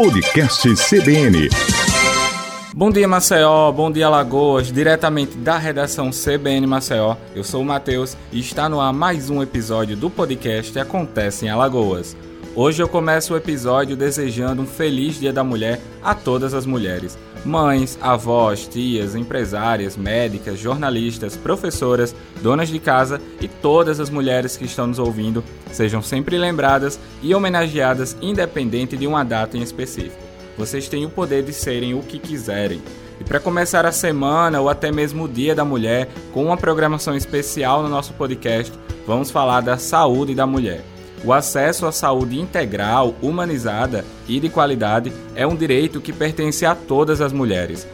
Podcast CBN. Bom dia, Maceió. Bom dia, Lagoas. Diretamente da redação CBN Maceió. Eu sou o Matheus e está no ar mais um episódio do podcast Acontece em Alagoas. Hoje eu começo o episódio desejando um feliz Dia da Mulher a todas as mulheres. Mães, avós, tias, empresárias, médicas, jornalistas, professoras, donas de casa e todas as mulheres que estão nos ouvindo sejam sempre lembradas e homenageadas independente de uma data em específico. Vocês têm o poder de serem o que quiserem. E para começar a semana ou até mesmo o Dia da Mulher, com uma programação especial no nosso podcast, vamos falar da saúde da mulher. O acesso à saúde integral, humanizada e de qualidade é um direito que pertence a todas as mulheres.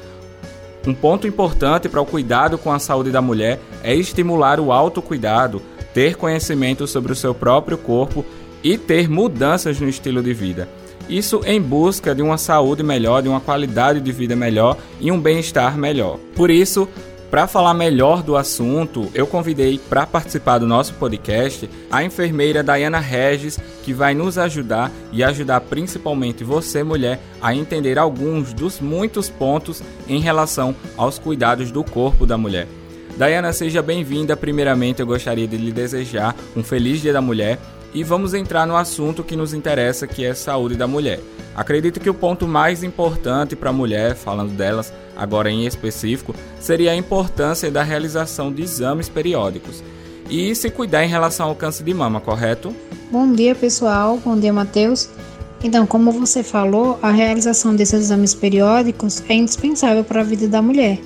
Um ponto importante para o cuidado com a saúde da mulher é estimular o autocuidado, ter conhecimento sobre o seu próprio corpo e ter mudanças no estilo de vida. Isso em busca de uma saúde melhor, de uma qualidade de vida melhor e um bem-estar melhor. Por isso, para falar melhor do assunto, eu convidei para participar do nosso podcast a enfermeira Dayana Regis, que vai nos ajudar e ajudar principalmente você, mulher, a entender alguns dos muitos pontos em relação aos cuidados do corpo da mulher. Dayana, seja bem-vinda. Primeiramente, eu gostaria de lhe desejar um feliz Dia da Mulher e vamos entrar no assunto que nos interessa, que é a saúde da mulher. Acredito que o ponto mais importante para a mulher, falando delas agora em específico, seria a importância da realização de exames periódicos e se cuidar em relação ao câncer de mama, correto? Bom dia, pessoal. Bom dia, Matheus. Então, como você falou, a realização desses exames periódicos é indispensável para a vida da mulher,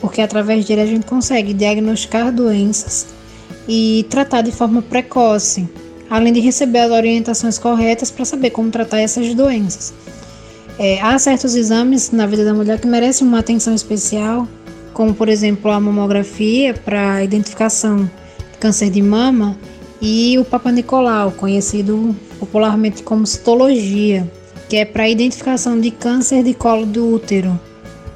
porque através dele a gente consegue diagnosticar doenças e tratar de forma precoce, além de receber as orientações corretas para saber como tratar essas doenças. É, há certos exames na vida da mulher que merecem uma atenção especial, como por exemplo a mamografia para identificação de câncer de mama e o Papa Nicolau, conhecido popularmente como citologia, que é para identificação de câncer de colo do útero.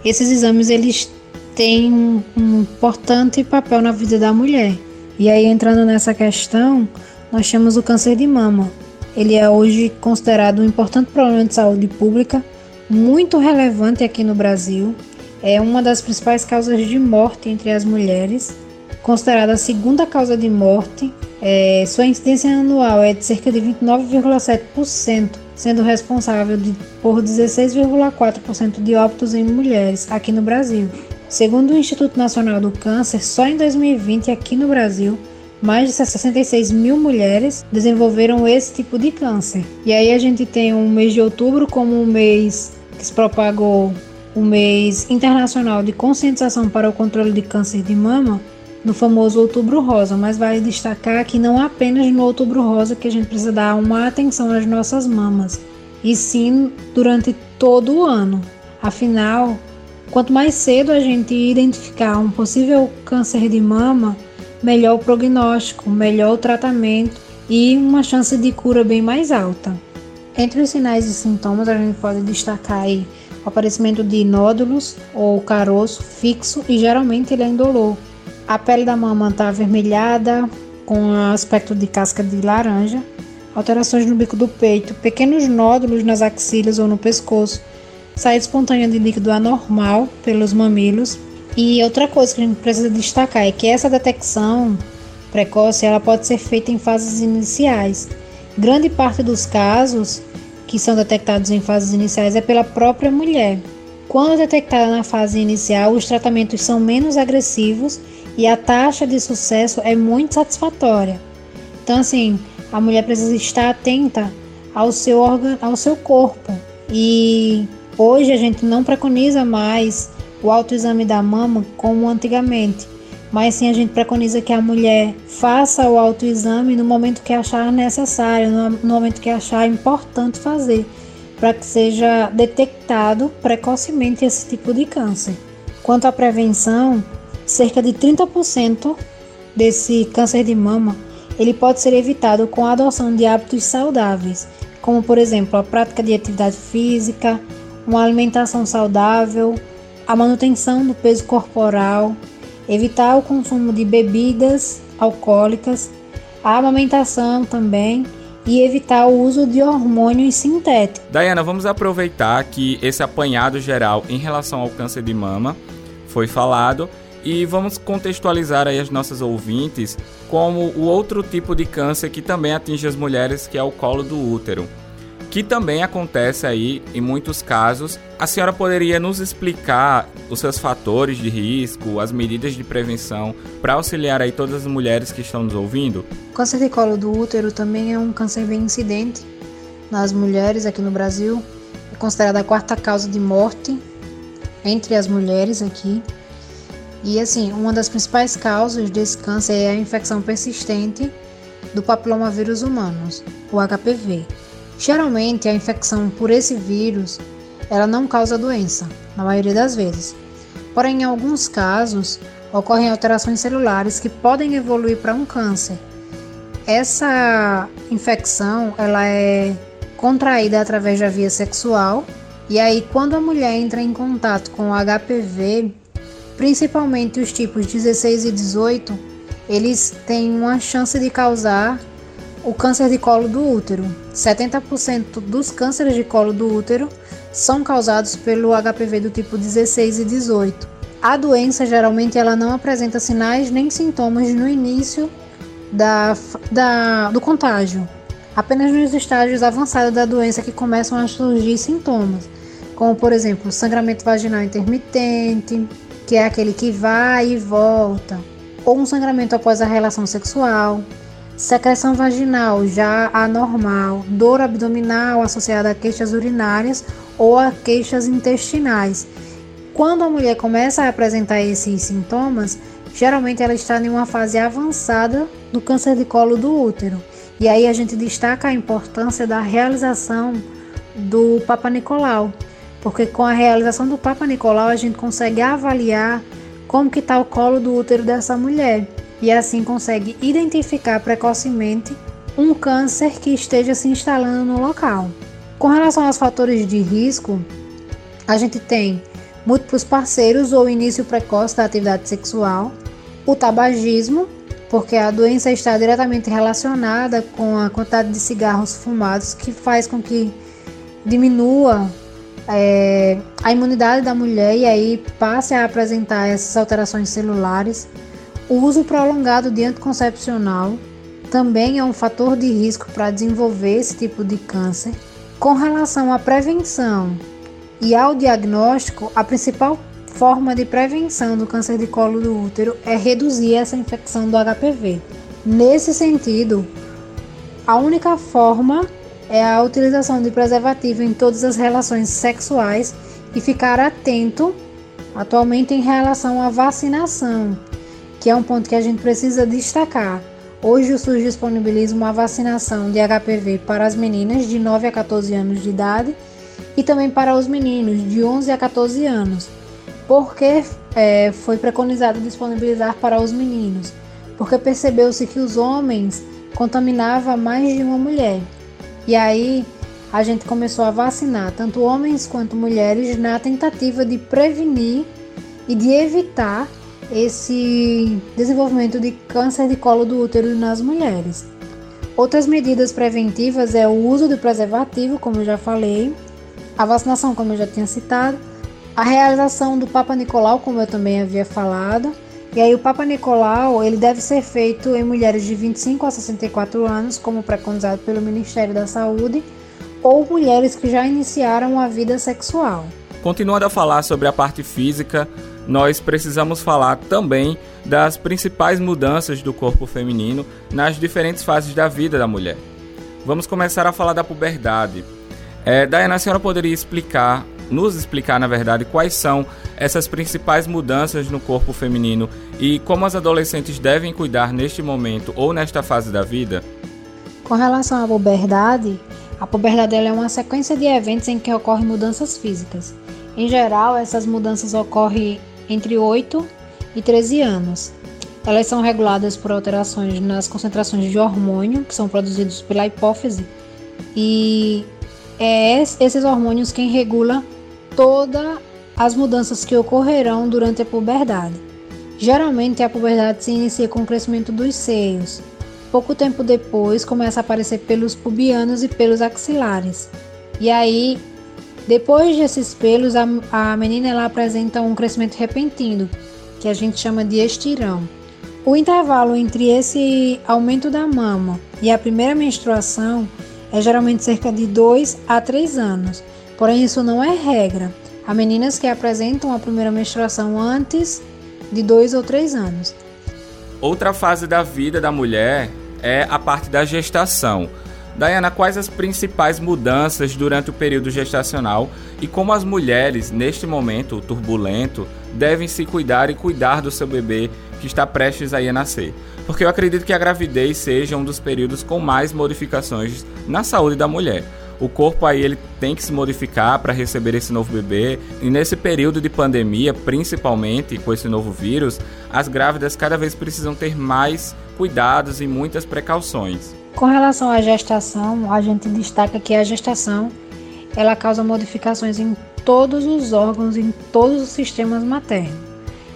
Esses exames eles têm um, um importante papel na vida da mulher. E aí entrando nessa questão, nós temos o câncer de mama. Ele é hoje considerado um importante problema de saúde pública, muito relevante aqui no Brasil. É uma das principais causas de morte entre as mulheres, considerada a segunda causa de morte. É, sua incidência anual é de cerca de 29,7%, sendo responsável de, por 16,4% de óbitos em mulheres aqui no Brasil. Segundo o Instituto Nacional do Câncer, só em 2020 aqui no Brasil mais de 66 mil mulheres desenvolveram esse tipo de câncer. E aí a gente tem um mês de outubro como um mês que se propagou o um mês internacional de conscientização para o controle de câncer de mama, no famoso Outubro Rosa, mas vale destacar que não apenas no Outubro Rosa que a gente precisa dar uma atenção às nossas mamas, e sim durante todo o ano. Afinal, quanto mais cedo a gente identificar um possível câncer de mama, melhor prognóstico, melhor tratamento e uma chance de cura bem mais alta. Entre os sinais e sintomas, a gente pode destacar aí o aparecimento de nódulos ou caroço fixo e geralmente ele é indolor. A pele da mama está avermelhada, com aspecto de casca de laranja, alterações no bico do peito, pequenos nódulos nas axilas ou no pescoço, saída espontânea de líquido anormal pelos mamilos e outra coisa que a gente precisa destacar é que essa detecção precoce ela pode ser feita em fases iniciais. Grande parte dos casos que são detectados em fases iniciais é pela própria mulher. Quando detectada na fase inicial, os tratamentos são menos agressivos e a taxa de sucesso é muito satisfatória. Então, assim, a mulher precisa estar atenta ao seu órgão, ao seu corpo. E hoje a gente não preconiza mais o autoexame da mama como antigamente, mas sim a gente preconiza que a mulher faça o autoexame no momento que achar necessário, no momento que achar importante fazer, para que seja detectado precocemente esse tipo de câncer. Quanto à prevenção, cerca de 30% desse câncer de mama ele pode ser evitado com a adoção de hábitos saudáveis, como por exemplo a prática de atividade física, uma alimentação saudável, a manutenção do peso corporal, evitar o consumo de bebidas alcoólicas, a amamentação também e evitar o uso de hormônios sintéticos. Diana, vamos aproveitar que esse apanhado geral em relação ao câncer de mama foi falado e vamos contextualizar aí as nossas ouvintes como o outro tipo de câncer que também atinge as mulheres, que é o colo do útero que também acontece aí em muitos casos. A senhora poderia nos explicar os seus fatores de risco, as medidas de prevenção para auxiliar aí todas as mulheres que estão nos ouvindo? O câncer de colo do útero também é um câncer bem incidente nas mulheres aqui no Brasil. É considerada a quarta causa de morte entre as mulheres aqui. E assim, uma das principais causas desse câncer é a infecção persistente do papilomavírus humanos, o HPV. Geralmente, a infecção por esse vírus ela não causa doença, na maioria das vezes. Porém, em alguns casos, ocorrem alterações celulares que podem evoluir para um câncer. Essa infecção ela é contraída através da via sexual e aí quando a mulher entra em contato com o HPV, principalmente os tipos 16 e 18, eles têm uma chance de causar o câncer de colo do útero. 70% dos cânceres de colo do útero são causados pelo HPV do tipo 16 e 18. A doença geralmente ela não apresenta sinais nem sintomas no início da, da, do contágio, apenas nos estágios avançados da doença que começam a surgir sintomas, como por exemplo sangramento vaginal intermitente, que é aquele que vai e volta, ou um sangramento após a relação sexual, secreção vaginal já anormal, dor abdominal associada a queixas urinárias ou a queixas intestinais. Quando a mulher começa a apresentar esses sintomas, geralmente ela está em uma fase avançada do câncer de colo do útero. E aí a gente destaca a importância da realização do Papa Nicolau, porque com a realização do Papa Nicolau a gente consegue avaliar como que está o colo do útero dessa mulher e assim consegue identificar precocemente um câncer que esteja se instalando no local. Com relação aos fatores de risco, a gente tem múltiplos parceiros ou início precoce da atividade sexual, o tabagismo, porque a doença está diretamente relacionada com a quantidade de cigarros fumados, que faz com que diminua é, a imunidade da mulher e aí passe a apresentar essas alterações celulares. O uso prolongado de anticoncepcional também é um fator de risco para desenvolver esse tipo de câncer. Com relação à prevenção e ao diagnóstico, a principal forma de prevenção do câncer de colo do útero é reduzir essa infecção do HPV. Nesse sentido, a única forma é a utilização de preservativo em todas as relações sexuais e ficar atento atualmente em relação à vacinação que é um ponto que a gente precisa destacar. Hoje o SUS disponibiliza uma vacinação de HPV para as meninas de 9 a 14 anos de idade e também para os meninos de 11 a 14 anos. Porque é, foi preconizado disponibilizar para os meninos? Porque percebeu-se que os homens contaminavam mais de uma mulher. E aí a gente começou a vacinar tanto homens quanto mulheres na tentativa de prevenir e de evitar esse desenvolvimento de câncer de colo do útero nas mulheres. Outras medidas preventivas é o uso do preservativo, como eu já falei, a vacinação, como eu já tinha citado, a realização do Papa Nicolau, como eu também havia falado. E aí o Papa Nicolau, ele deve ser feito em mulheres de 25 a 64 anos, como preconizado pelo Ministério da Saúde, ou mulheres que já iniciaram a vida sexual. Continuando a falar sobre a parte física, nós precisamos falar também das principais mudanças do corpo feminino nas diferentes fases da vida da mulher. Vamos começar a falar da puberdade. É, Diana, a senhora poderia explicar, nos explicar, na verdade, quais são essas principais mudanças no corpo feminino e como as adolescentes devem cuidar neste momento ou nesta fase da vida? Com relação à puberdade, a puberdade é uma sequência de eventos em que ocorrem mudanças físicas. Em geral, essas mudanças ocorrem entre 8 e 13 anos. Elas são reguladas por alterações nas concentrações de hormônio que são produzidos pela hipófise e é esses hormônios quem regula todas as mudanças que ocorrerão durante a puberdade. Geralmente a puberdade se inicia com o crescimento dos seios, pouco tempo depois começa a aparecer pelos pubianos e pelos axilares. E aí, depois desses pelos, a, a menina ela apresenta um crescimento repentino, que a gente chama de estirão. O intervalo entre esse aumento da mama e a primeira menstruação é geralmente cerca de 2 a 3 anos, porém isso não é regra. Há meninas que apresentam a primeira menstruação antes de 2 ou 3 anos. Outra fase da vida da mulher é a parte da gestação. Diana, quais as principais mudanças durante o período gestacional e como as mulheres, neste momento turbulento, devem se cuidar e cuidar do seu bebê que está prestes a a nascer? Porque eu acredito que a gravidez seja um dos períodos com mais modificações na saúde da mulher. O corpo aí ele tem que se modificar para receber esse novo bebê. E nesse período de pandemia, principalmente com esse novo vírus, as grávidas cada vez precisam ter mais cuidados e muitas precauções. Com relação à gestação, a gente destaca que a gestação ela causa modificações em todos os órgãos, em todos os sistemas maternos.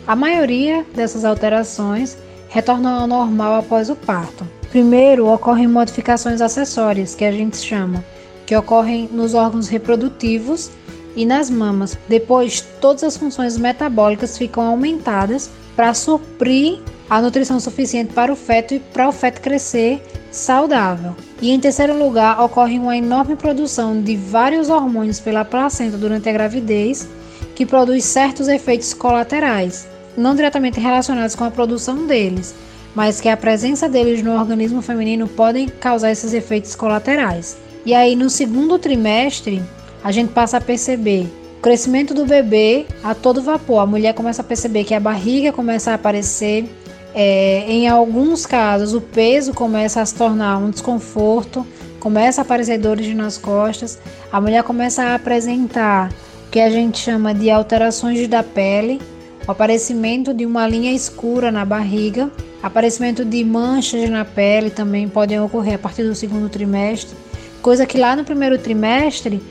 A maioria dessas alterações retornam ao normal após o parto. Primeiro, ocorrem modificações acessórias, que a gente chama, que ocorrem nos órgãos reprodutivos e nas mamas. Depois, todas as funções metabólicas ficam aumentadas para suprir a nutrição suficiente para o feto e para o feto crescer saudável. E em terceiro lugar, ocorre uma enorme produção de vários hormônios pela placenta durante a gravidez, que produz certos efeitos colaterais, não diretamente relacionados com a produção deles, mas que a presença deles no organismo feminino podem causar esses efeitos colaterais. E aí no segundo trimestre, a gente passa a perceber o crescimento do bebê a todo vapor. A mulher começa a perceber que a barriga começa a aparecer, é, em alguns casos, o peso começa a se tornar um desconforto, começa a aparecer dores nas costas, a mulher começa a apresentar o que a gente chama de alterações da pele, o aparecimento de uma linha escura na barriga, aparecimento de manchas na pele também podem ocorrer a partir do segundo trimestre, coisa que lá no primeiro trimestre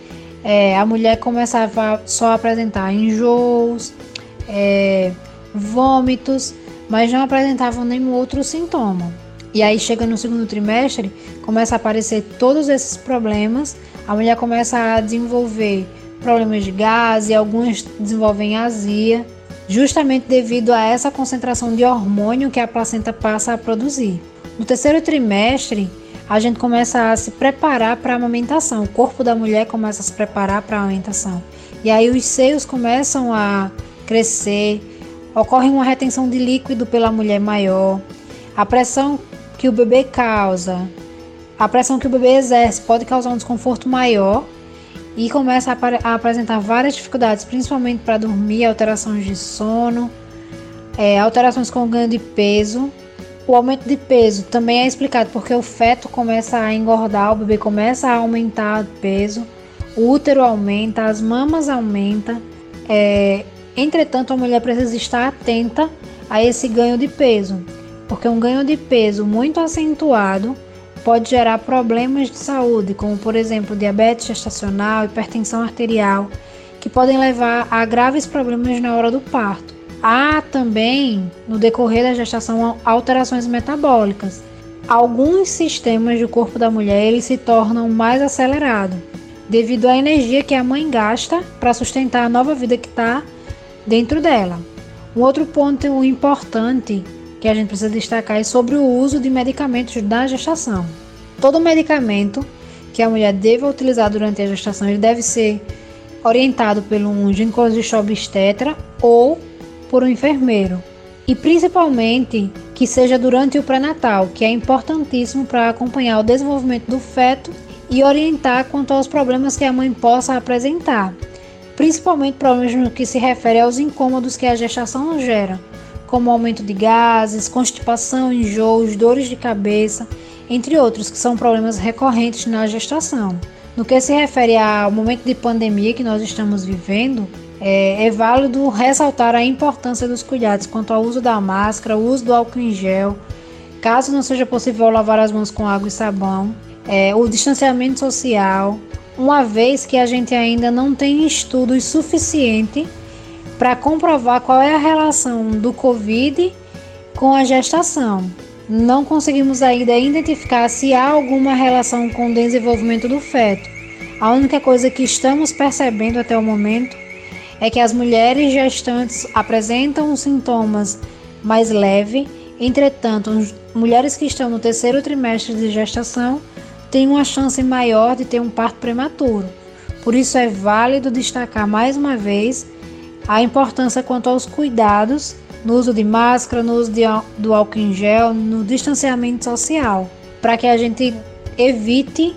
é, a mulher começava só a apresentar enjoos, é, vômitos, mas não apresentavam nenhum outro sintoma. E aí chega no segundo trimestre, começa a aparecer todos esses problemas, a mulher começa a desenvolver problemas de gás e algumas desenvolvem azia, justamente devido a essa concentração de hormônio que a placenta passa a produzir. No terceiro trimestre, a gente começa a se preparar para a amamentação, o corpo da mulher começa a se preparar para a amamentação. E aí os seios começam a crescer, ocorre uma retenção de líquido pela mulher maior, a pressão que o bebê causa, a pressão que o bebê exerce pode causar um desconforto maior e começa a, a apresentar várias dificuldades, principalmente para dormir, alterações de sono, é, alterações com ganho de peso. O aumento de peso também é explicado porque o feto começa a engordar, o bebê começa a aumentar o peso, o útero aumenta, as mamas aumentam. É, Entretanto, a mulher precisa estar atenta a esse ganho de peso, porque um ganho de peso muito acentuado pode gerar problemas de saúde, como por exemplo diabetes gestacional, hipertensão arterial, que podem levar a graves problemas na hora do parto. Há também, no decorrer da gestação, alterações metabólicas. Alguns sistemas do corpo da mulher eles se tornam mais acelerados, devido à energia que a mãe gasta para sustentar a nova vida que está dentro dela. Um outro ponto importante que a gente precisa destacar é sobre o uso de medicamentos da gestação. Todo medicamento que a mulher deva utilizar durante a gestação ele deve ser orientado por um ginecologista obstetra ou por um enfermeiro. E principalmente que seja durante o pré-natal, que é importantíssimo para acompanhar o desenvolvimento do feto e orientar quanto aos problemas que a mãe possa apresentar principalmente problemas no que se refere aos incômodos que a gestação gera, como aumento de gases, constipação, enjoos, dores de cabeça, entre outros, que são problemas recorrentes na gestação. No que se refere ao momento de pandemia que nós estamos vivendo, é, é, válido ressaltar a importância dos cuidados quanto ao uso da máscara, uso do álcool em gel, caso não seja possível lavar as mãos com água e sabão, é, o distanciamento social, uma vez que a gente ainda não tem estudos suficientes para comprovar qual é a relação do Covid com a gestação. não conseguimos ainda identificar se há alguma relação com o desenvolvimento do feto. A única coisa que estamos percebendo até o momento é que as mulheres gestantes apresentam sintomas mais leves, entretanto, mulheres que estão no terceiro trimestre de gestação têm uma chance maior de ter um parto prematuro. Por isso é válido destacar mais uma vez a importância quanto aos cuidados no uso de máscara, no uso de, do álcool em gel, no distanciamento social, para que a gente evite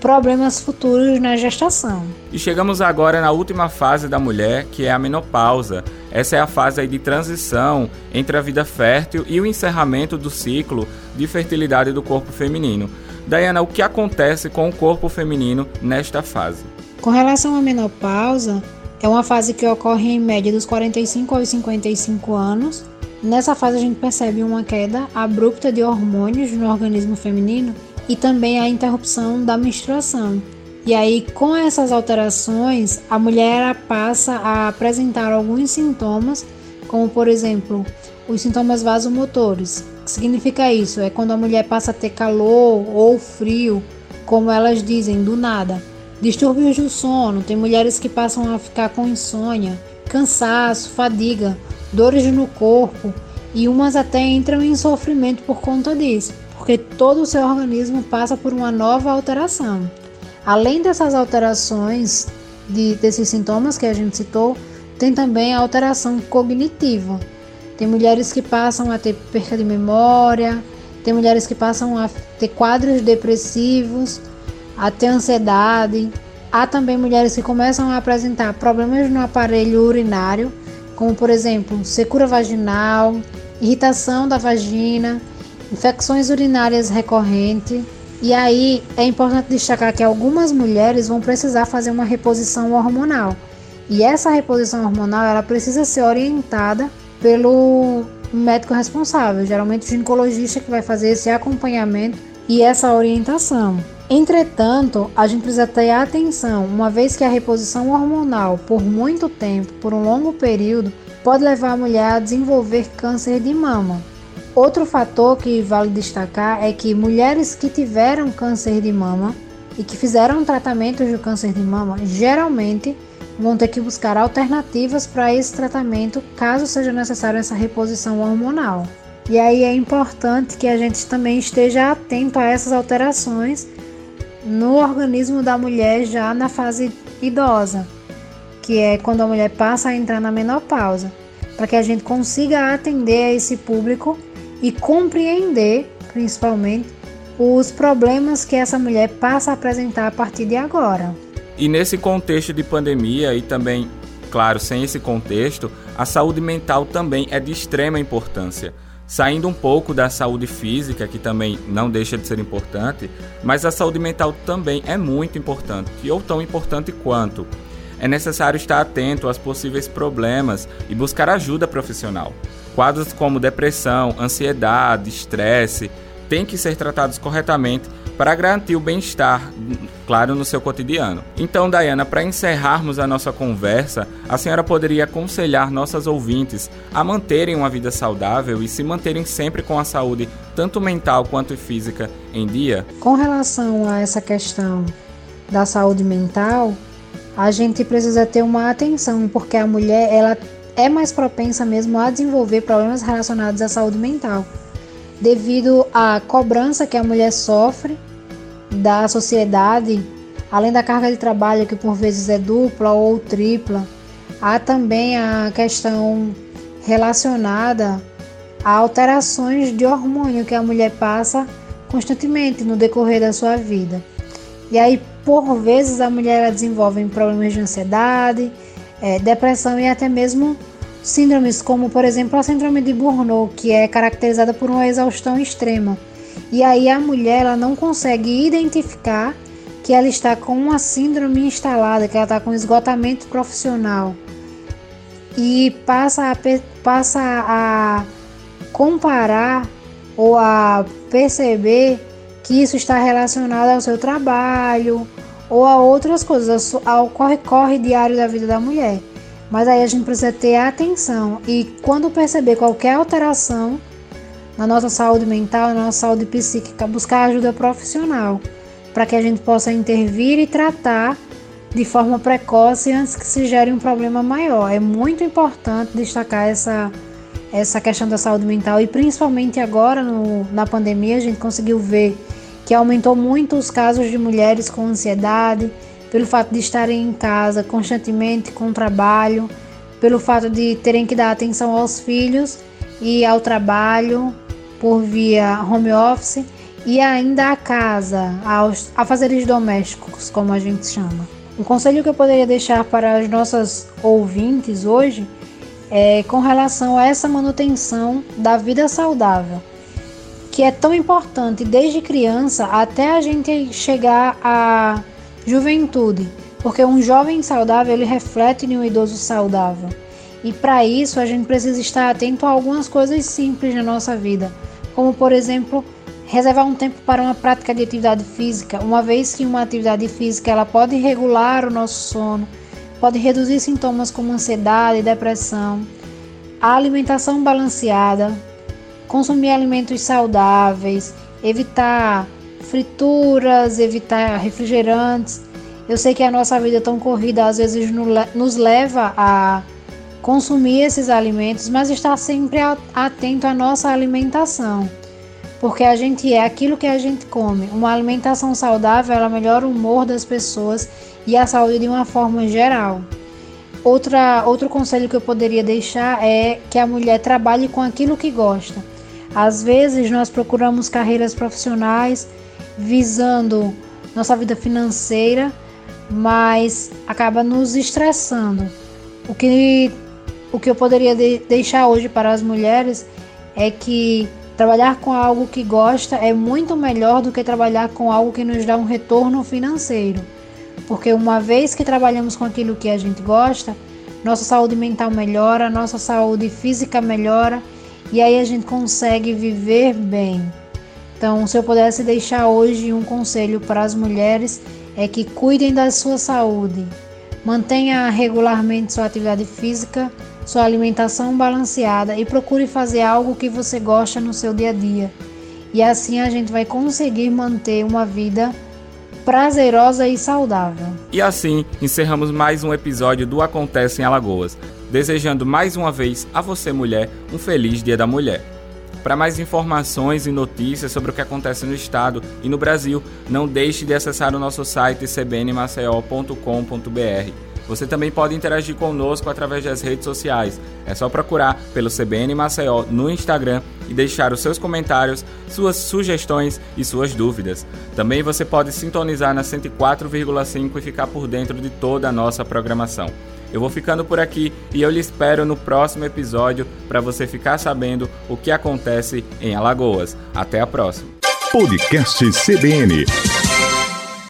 problemas futuros na gestação. E chegamos agora na última fase da mulher, que é a menopausa. Essa é a fase de transição entre a vida fértil e o encerramento do ciclo de fertilidade do corpo feminino. Diana, o que acontece com o corpo feminino nesta fase? Com relação à menopausa, é uma fase que ocorre em média dos 45 aos 55 anos. Nessa fase a gente percebe uma queda abrupta de hormônios no organismo feminino e também a interrupção da menstruação. E aí, com essas alterações, a mulher passa a apresentar alguns sintomas, como por exemplo, os sintomas vasomotores. O que significa isso? É quando a mulher passa a ter calor ou frio, como elas dizem, do nada. Distúrbios do sono, tem mulheres que passam a ficar com insônia, cansaço, fadiga, dores no corpo e umas até entram em sofrimento por conta disso, porque todo o seu organismo passa por uma nova alteração. Além dessas alterações, de, desses sintomas que a gente citou, tem também a alteração cognitiva. Tem mulheres que passam a ter perda de memória, tem mulheres que passam a ter quadros depressivos, a ter ansiedade. Há também mulheres que começam a apresentar problemas no aparelho urinário, como por exemplo, secura vaginal, irritação da vagina, infecções urinárias recorrentes. E aí é importante destacar que algumas mulheres vão precisar fazer uma reposição hormonal. E essa reposição hormonal ela precisa ser orientada pelo médico responsável, geralmente o ginecologista que vai fazer esse acompanhamento e essa orientação. Entretanto, a gente precisa ter atenção, uma vez que a reposição hormonal por muito tempo, por um longo período, pode levar a mulher a desenvolver câncer de mama. Outro fator que vale destacar é que mulheres que tiveram câncer de mama e que fizeram tratamento de câncer de mama geralmente vão ter que buscar alternativas para esse tratamento caso seja necessário essa reposição hormonal. E aí é importante que a gente também esteja atento a essas alterações no organismo da mulher já na fase idosa, que é quando a mulher passa a entrar na menopausa, para que a gente consiga atender a esse público e compreender, principalmente, os problemas que essa mulher passa a apresentar a partir de agora. E nesse contexto de pandemia e também, claro, sem esse contexto, a saúde mental também é de extrema importância saindo um pouco da saúde física, que também não deixa de ser importante, mas a saúde mental também é muito importante, ou tão importante quanto. É necessário estar atento aos possíveis problemas e buscar ajuda profissional. Quadros como depressão, ansiedade, estresse têm que ser tratados corretamente para garantir o bem-estar, claro, no seu cotidiano. Então, Dayana, para encerrarmos a nossa conversa, a senhora poderia aconselhar nossas ouvintes a manterem uma vida saudável e se manterem sempre com a saúde, tanto mental quanto física, em dia? Com relação a essa questão da saúde mental, a gente precisa ter uma atenção, porque a mulher ela é mais propensa mesmo a desenvolver problemas relacionados à saúde mental, devido à cobrança que a mulher sofre da sociedade, além da carga de trabalho que por vezes é dupla ou tripla, há também a questão relacionada a alterações de hormônio que a mulher passa constantemente no decorrer da sua vida. E aí, por vezes, a mulher desenvolve problemas de ansiedade, é, depressão e até mesmo síndromes como, por exemplo, a síndrome de Burnout, que é caracterizada por uma exaustão extrema e aí a mulher ela não consegue identificar que ela está com uma síndrome instalada, que ela está com esgotamento profissional. E passa a, passa a comparar ou a perceber que isso está relacionado ao seu trabalho ou a outras coisas, ao corre-corre diário da vida da mulher. Mas aí a gente precisa ter atenção e quando perceber qualquer alteração na nossa saúde mental, na nossa saúde psíquica, buscar ajuda profissional para que a gente possa intervir e tratar de forma precoce antes que se gere um problema maior. É muito importante destacar essa, essa questão da saúde mental e principalmente agora no, na pandemia a gente conseguiu ver que aumentou muito os casos de mulheres com ansiedade, pelo fato de estarem em casa constantemente com trabalho, pelo fato de terem que dar atenção aos filhos e ao trabalho por via home office e ainda a casa, aos afazeres domésticos, como a gente chama. Um conselho que eu poderia deixar para as nossas ouvintes hoje é com relação a essa manutenção da vida saudável, que é tão importante desde criança até a gente chegar à juventude, porque um jovem saudável ele reflete em um idoso saudável. E para isso a gente precisa estar atento a algumas coisas simples na nossa vida, como por exemplo reservar um tempo para uma prática de atividade física, uma vez que uma atividade física ela pode regular o nosso sono, pode reduzir sintomas como ansiedade depressão. A alimentação balanceada, consumir alimentos saudáveis, evitar frituras, evitar refrigerantes. Eu sei que a nossa vida tão corrida às vezes nos leva a consumir esses alimentos, mas estar sempre atento à nossa alimentação porque a gente é aquilo que a gente come. Uma alimentação saudável ela melhora o humor das pessoas e a saúde de uma forma geral. Outra, outro conselho que eu poderia deixar é que a mulher trabalhe com aquilo que gosta. Às vezes nós procuramos carreiras profissionais visando nossa vida financeira, mas acaba nos estressando. O que, o que eu poderia de, deixar hoje para as mulheres é que Trabalhar com algo que gosta é muito melhor do que trabalhar com algo que nos dá um retorno financeiro. Porque uma vez que trabalhamos com aquilo que a gente gosta, nossa saúde mental melhora, nossa saúde física melhora e aí a gente consegue viver bem. Então, se eu pudesse deixar hoje um conselho para as mulheres, é que cuidem da sua saúde, mantenha regularmente sua atividade física sua alimentação balanceada e procure fazer algo que você gosta no seu dia a dia. E assim a gente vai conseguir manter uma vida prazerosa e saudável. E assim encerramos mais um episódio do Acontece em Alagoas, desejando mais uma vez a você, mulher, um feliz Dia da Mulher. Para mais informações e notícias sobre o que acontece no estado e no Brasil, não deixe de acessar o nosso site cbnmaceió.com.br. Você também pode interagir conosco através das redes sociais. É só procurar pelo CBN Maceió no Instagram e deixar os seus comentários, suas sugestões e suas dúvidas. Também você pode sintonizar na 104,5 e ficar por dentro de toda a nossa programação. Eu vou ficando por aqui e eu lhe espero no próximo episódio para você ficar sabendo o que acontece em Alagoas. Até a próxima. Podcast CBN